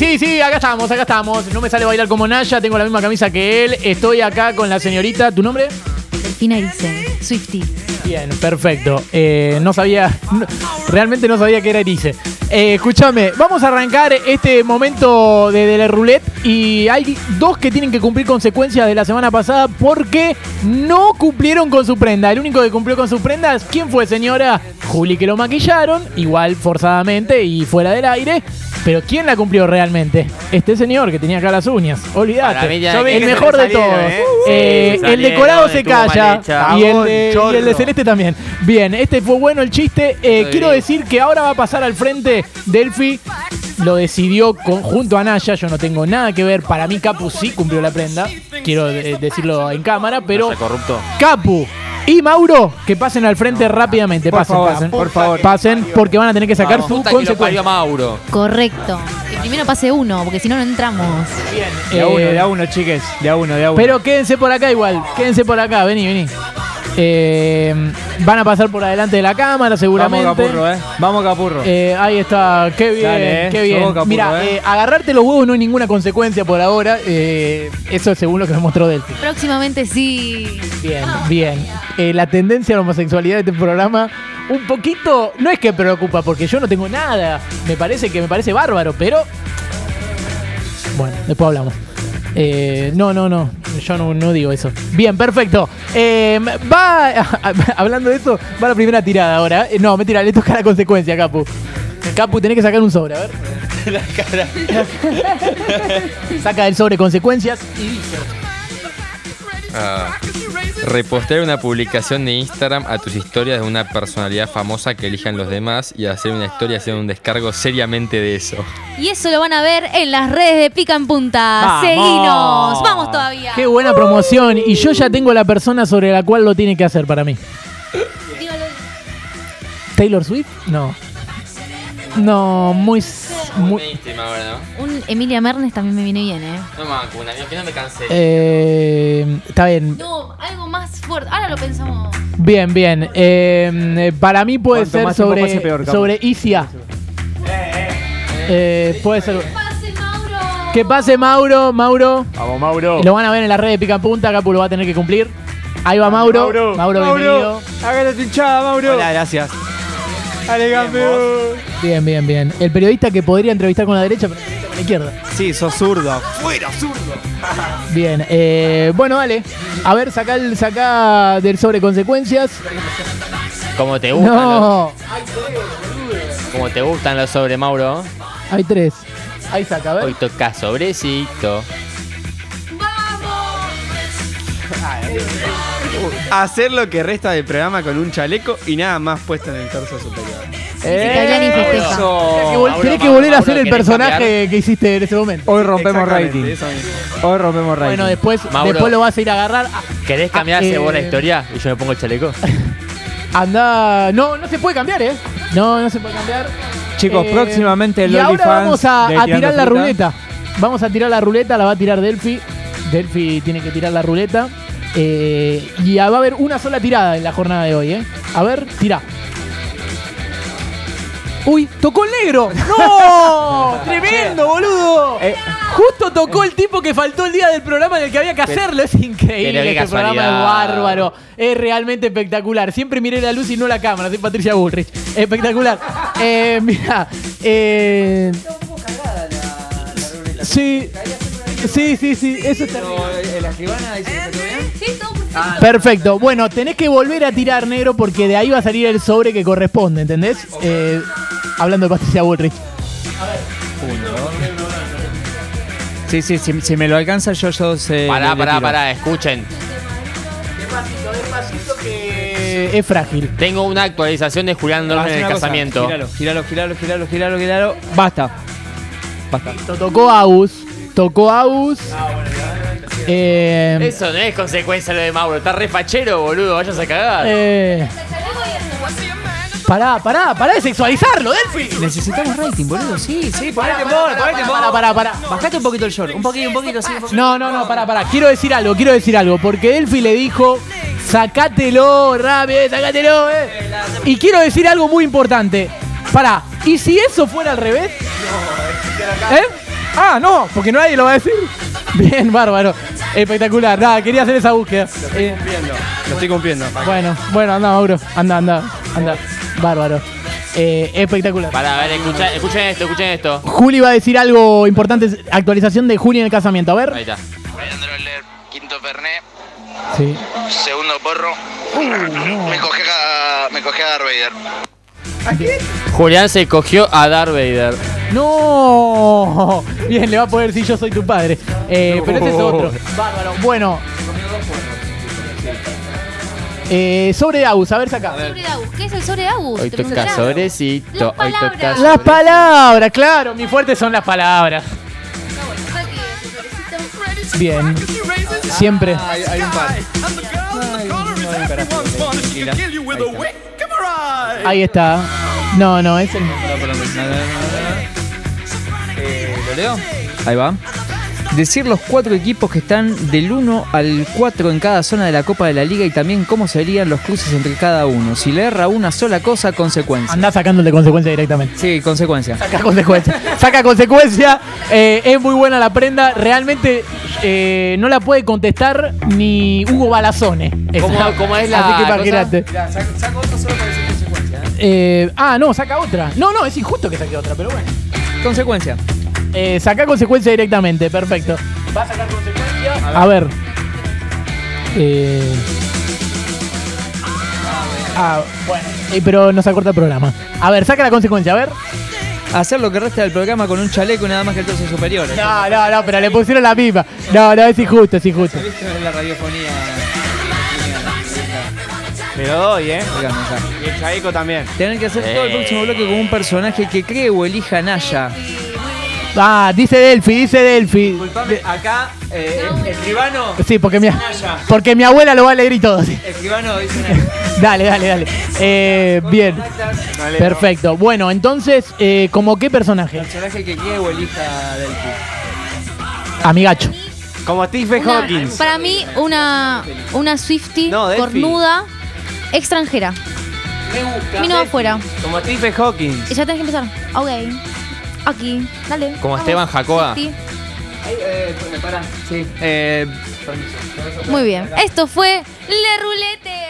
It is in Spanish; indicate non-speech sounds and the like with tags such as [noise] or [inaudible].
sí, sí, acá estamos, acá estamos. No me sale bailar como Naya, tengo la misma camisa que él. Estoy acá con la señorita. ¿Tu nombre? Delfina Erice, Swifty. Bien, perfecto. Eh, no sabía, no- realmente no sabía que era Erice. Eh, escúchame, vamos a arrancar este momento de, de la roulette y hay dos que tienen que cumplir consecuencias de la semana pasada porque no cumplieron con su prenda. El único que cumplió con su prenda, ¿quién fue, señora? Juli, que lo maquillaron, igual forzadamente y fuera del aire. Pero ¿quién la cumplió realmente? Este señor que tenía acá las uñas. Olvídate. el se mejor de todos. ¿eh? Eh, Sí, el decorado se calla. Y el, de, y el de. Celeste también. Bien, este fue bueno el chiste. Eh, quiero decir que ahora va a pasar al frente Delphi. Lo decidió con- junto a Naya. Yo no tengo nada que ver. Para mí, Capu sí cumplió la prenda. Quiero decirlo en cámara. Pero corrupto. Capu y Mauro, que pasen al frente rápidamente. Por pasen, favor, pasen. por favor. Pasen porque van a tener que sacar su consecuencia. Mauro. Correcto. Y primero pase uno, porque si no, no entramos. De a uno, de a uno, chiques. De a uno, de a uno. Pero quédense por acá igual, quédense por acá, vení, vení. Eh, van a pasar por adelante de la cámara seguramente. Vamos, Capurro, eh. Vamos, Capurro. Eh, ahí está, qué bien, Dale, eh. qué bien. Capurro, Mira, eh. eh, agarrarte los huevos no hay ninguna consecuencia por ahora. eh, eso es según lo que me mostró Delphi. Próximamente sí. Bien, bien. Eh, la tendencia a la homosexualidad de este programa, un poquito, no es que preocupa, porque yo no tengo nada. Me parece que me parece bárbaro, pero. Bueno, después hablamos. Eh, no, no, no. Yo no, no digo eso. Bien, perfecto. Eh, va. [laughs] Hablando de eso, va la primera tirada ahora. Eh, no, mentira, le toca la consecuencia, Capu. Capu, tenés que sacar un sobre, a ver. [laughs] La cara. Saca el sobre consecuencias y dice. Ah, repostear una publicación de Instagram a tus historias de una personalidad famosa que elijan los demás y hacer una historia haciendo un descargo seriamente de eso. Y eso lo van a ver en las redes de Pica en Punta. ¡Vamos! Seguinos. Vamos todavía. Qué buena promoción. Y yo ya tengo la persona sobre la cual lo tiene que hacer para mí. ¿Taylor Swift? No. No, muy. muy Un Emilia Mernes también me viene bien, ¿eh? No me vacuna, que no me cansé. eh, está bien. No, fuerte. Ahora lo pensamos. Bien, bien. Eh, eh, para mí puede Cuanto ser más tiempo sobre, pase, peor, Capu. sobre Easy A. Eh, puede ser. ¡Pase, Mauro! Que pase Mauro, Mauro. Vamos, Mauro. Lo van a ver en la red de Pica en Punta. Capu lo va a tener que cumplir. Ahí va Mauro. Mauro, bienvenido. Hágale tu hinchada, Mauro. Hola, gracias. Dale, campeón. Bien, bien, bien. El periodista que podría entrevistar con la derecha, pero la izquierda. Sí, sos zurdo. Bien, eh, bueno, dale. A ver, saca, el, saca del sobre consecuencias. Como te gustan, los, No, como te gustan los sobre Mauro. hay tres. Ahí saca, a ver. Hoy toca sobrecito. [laughs] Hacer lo que resta del programa con un chaleco y nada más puesto en el torso superior. Tenés que, Mauro, volver a hacer el ¿querés personaje que hiciste en ese momento. Hoy rompemos rating. Hoy rompemos rating. Bueno, después, Mauro. después lo vas a ir a agarrar. Ah, ¿Querés cambiar Ah, eh, la historia? Y yo me pongo el chaleco. [laughs] Anda. No, no se puede cambiar, ¿eh? No, no se puede cambiar. Chicos, Eh, próximamente el Y ahora vamos a, a tirar la Fruta. ruleta. Vamos a tirar la ruleta, la va a tirar Delphi. Delphi tiene que tirar la ruleta. Eh, y va a haber una sola tirada en la jornada de hoy, ¿eh? A ver, tira. ¡Uy! ¡Tocó el negro! ¡No! [laughs] ¡Tremendo, boludo! Eh, Justo tocó el tipo que faltó el día del programa en el que había que hacerlo. Es increíble. este programa es bárbaro. Es realmente espectacular. Siempre miré la luz y no la cámara. Soy Patricia Bullrich. Espectacular. eh, mira. Eh, sí. Sí, sí, sí. Eso está ¿La escribana dice que todo bien? Sí, todo perfecto. Perfecto. Bueno, tenés que volver a tirar negro porque de ahí va a salir el sobre que corresponde, ¿entendés? Eh, hablando de Patricia Bullrich. Sí, sí, si, si me lo alcanza yo, yo sé. Pará, pará, pará, escuchen. Despacito, despacito que es frágil. Tengo una actualización de Julián Haz en el casamiento. Gíralo, gíralo, gíralo, gíralo, gíralo, gíralo. Basta. Basta. Lo tocó Agus. Tocó Agus. Eh, Eso no es consecuencia lo de Mauro. Está re fachero, boludo. Vayas a cagar. eh, pará, pará, pará de sexualizarlo, Delphi. Necesitamos rating, boludo. Sí, sí, ponete Pará, por, ponete por. pará, pará, pará. Bajate un poquito el short. Un poquito, un poquito, sí. un poquito. No, no, no, pará, pará. Quiero decir algo, quiero decir algo. Porque Delphi le dijo, sacátelo, rápido, sacátelo, eh. Y quiero decir algo muy importante. Pará, ¿y si eso fuera al revés? ¿Eh? Ah, no, porque nadie lo va a decir. Bien, bárbaro. Espectacular. Nada, quería hacer esa búsqueda. Eh, Lo estoy cumpliendo. bueno, bueno, anda, Mauro. Anda, anda, anda. Bárbaro. Eh, espectacular. Para, a ver, escucha- escuchen esto, escuchen esto. Juli va a decir algo importante. Actualización de Juli en el casamiento. A ver. Ahí está. Quinto Fernet, Sí. segundo porro. Me cogí a, me cogí a Darth Vader. Julián se cogió a Darth Vader. [laughs] No. Bien, le va a poder decir yo soy tu padre. Eh, pero ese es otro. Bárbaro. Bueno. Eh, sobre Agus, a ver saca. Sobre Agus. ¿Qué es el sobre Agus? Hoy ¿Te toca sobrecito. Las Hoy toca palabras. Las palabras, claro. Mi fuerte son las palabras. Bien. Siempre. Hay, hay un par. Ahí está. No, no, es el. ¿Lo leo? Ahí va. Decir los cuatro equipos que están del 1 al 4 en cada zona de la Copa de la Liga y también cómo serían los cruces entre cada uno. Si le erra una sola cosa, consecuencia. Andá sacándole consecuencia directamente. Sí, consecuencia. Saca consecuencia. Saca consecuencia. Eh, es muy buena la prenda. Realmente eh, no la puede contestar ni Hugo Balazone. ¿Cómo- es la Así que imagínate. saca otra solo para decir consecuencia. Eh, ah, no, saca otra. No, no, es injusto que saque otra, pero bueno. Consecuencia. Eh, saca consecuencia directamente, perfecto. ¿Va a sacar consecuencia? A ver. Eh, ah, bueno. Eh, pero nos acorta el programa. A ver, saca la consecuencia, a ver. Hacer lo que resta del programa con un chaleco nada más que el torso superior. No, no, no, pero le pusieron la pipa. No, no, es injusto, es injusto. ¿Viste la radiofonía? Me lo doy, ¿eh? Y el chaleco también. Tener que hacer todo el próximo bloque con un personaje que cree o elija Naya. Ah, dice Delphi, dice Delphi. Disculpame, acá, eh, escribano. Sí, porque mi, porque mi abuela lo va a leer y todo. sí. Escribano dice [laughs] Naya. Dale, dale, dale. Eh, bien, perfecto. Bueno, entonces, eh, ¿como qué personaje? Personaje que cree o elija Delphi. Amigacho. Como Una- Hawkins. para mí, una, una Swifty No, cornuda extranjera. Vino afuera. Como Stephen Hawkins. Y ya tenés que empezar. Ok. Aquí. Dale. Como vamos. Esteban. Swiftie. Sí. Eh, Muy bien. Esto fue Le Rulete.